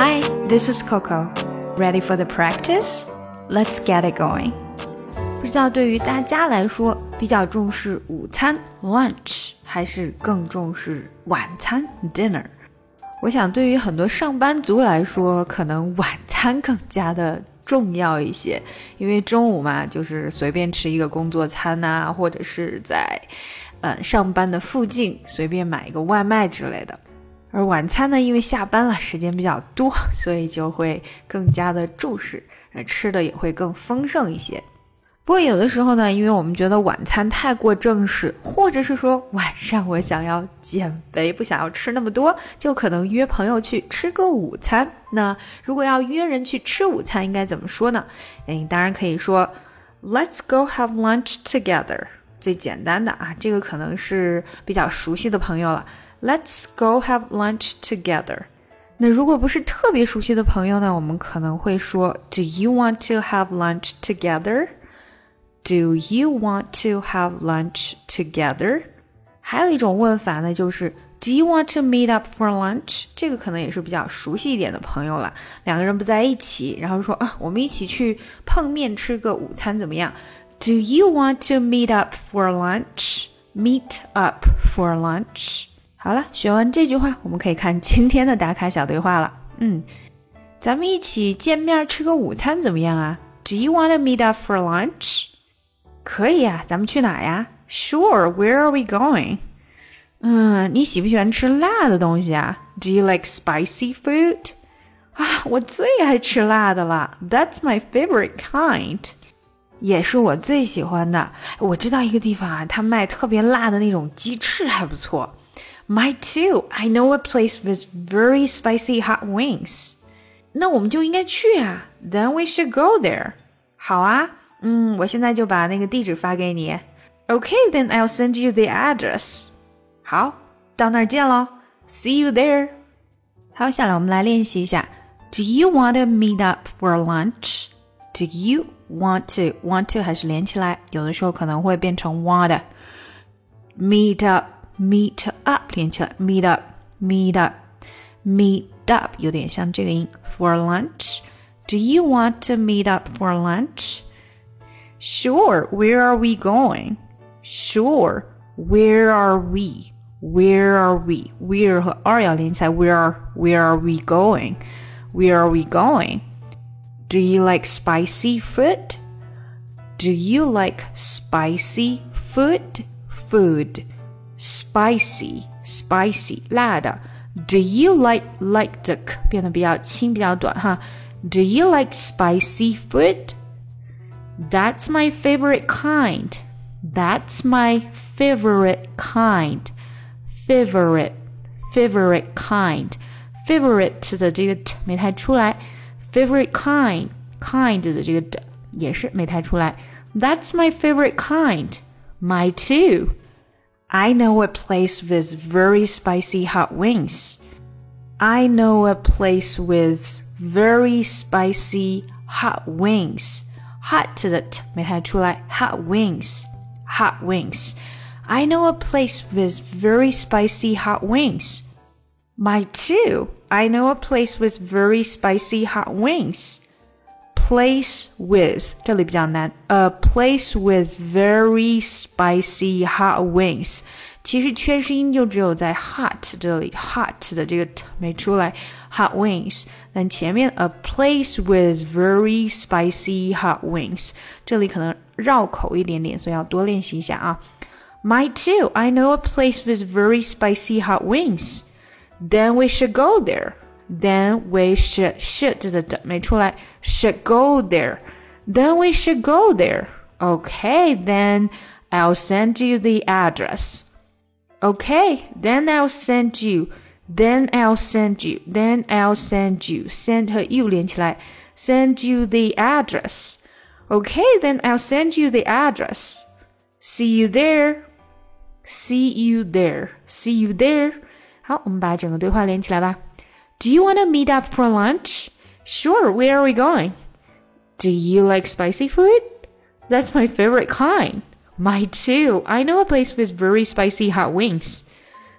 Hi, this is Coco. Ready for the practice? Let's get it going. 不知道对于大家来说，比较重视午餐 lunch 还是更重视晚餐 dinner？我想对于很多上班族来说，可能晚餐更加的重要一些，因为中午嘛，就是随便吃一个工作餐呐，或者是在嗯上班的附近随便买一个外卖之类的。而晚餐呢，因为下班了，时间比较多，所以就会更加的重视，吃的也会更丰盛一些。不过有的时候呢，因为我们觉得晚餐太过正式，或者是说晚上我想要减肥，不想要吃那么多，就可能约朋友去吃个午餐。那如果要约人去吃午餐，应该怎么说呢？哎，当然可以说，Let's go have lunch together。最简单的啊，这个可能是比较熟悉的朋友了。Let's go have lunch together。那如果不是特别熟悉的朋友呢，我们可能会说，Do you want to have lunch together? Do you want to have lunch together? 还有一种问法呢，就是 Do you want to meet up for lunch？这个可能也是比较熟悉一点的朋友了。两个人不在一起，然后说啊，我们一起去碰面吃个午餐怎么样？Do you want to meet up for lunch? Meet up for lunch. 好了，学完这句话，我们可以看今天的打卡小对话了。嗯，咱们一起见面吃个午餐怎么样啊？Do you want to meet up for lunch？可以呀，咱们去哪呀？Sure. Where are we going？嗯，你喜不喜欢吃辣的东西啊？Do you like spicy food？啊，我最爱吃辣的了。That's my favorite kind。也是我最喜欢的。我知道一个地方啊，它卖特别辣的那种鸡翅，还不错。My too. I know a place with very spicy hot wings. 那我们就应该去啊。Then we should go there. 好啊，嗯，我现在就把那个地址发给你。Okay, then I'll send you the address. 好，到那儿见喽。See you there. 好，下来我们来练习一下。Do you want to meet up for lunch? Do you want to want to 还是连起来？有的时候可能会变成 want. Meet up meet up 连起来，meet up，meet up，meet up 有点像这个音。For lunch, do you want to meet up for lunch? Sure. Where are we going? Sure. Where are we? Where are we? Where 和 are 要连起来。Where Where are we going? Where are we going? Do you like spicy food? Do you like spicy food? Food spicy spicy 辣的。Do you like like 的变得比较轻比较短哈？Do you like spicy food? That's my favorite kind. That's my favorite kind. Favorite favorite kind. Favorite 的这个 t 没太出来，favorite kind kind 的这个的也是没太出来。That's my favorite kind. My too. I know a place with very spicy hot wings. I know a place with very spicy hot wings. Hot 的 t 没弹出来，hot wings, hot wings. I know a place with very spicy hot wings. My too. I know a place with very spicy hot wings place with 这里比较难，a place with very spicy hot wings。其实缺失音就只有在 hot 这里，hot 的这个 t 没出来，hot wings。但前面 a place with very spicy hot wings，这里可能绕口一点点，所以要多练习一下啊。My too. I know a place with very spicy hot wings. Then we should go there then we should should 的的没出来，should go there. Then we should go there. Okay, then I'll send you the address. Okay, then I'll send you. Then I'll send you. Then I'll send you. Send 和 you 连起来，send you the address. Okay, then I'll send you the address. See you there. See you there. See you there. 好，我们把整个对话连起来吧。 Do you want to meet up for lunch? Sure, where are we going? Do you like spicy food? That's my favorite kind. My too. I know a place with very spicy hot wings.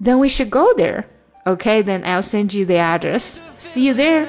Then we should go there. Okay, then I'll send you the address. See you there.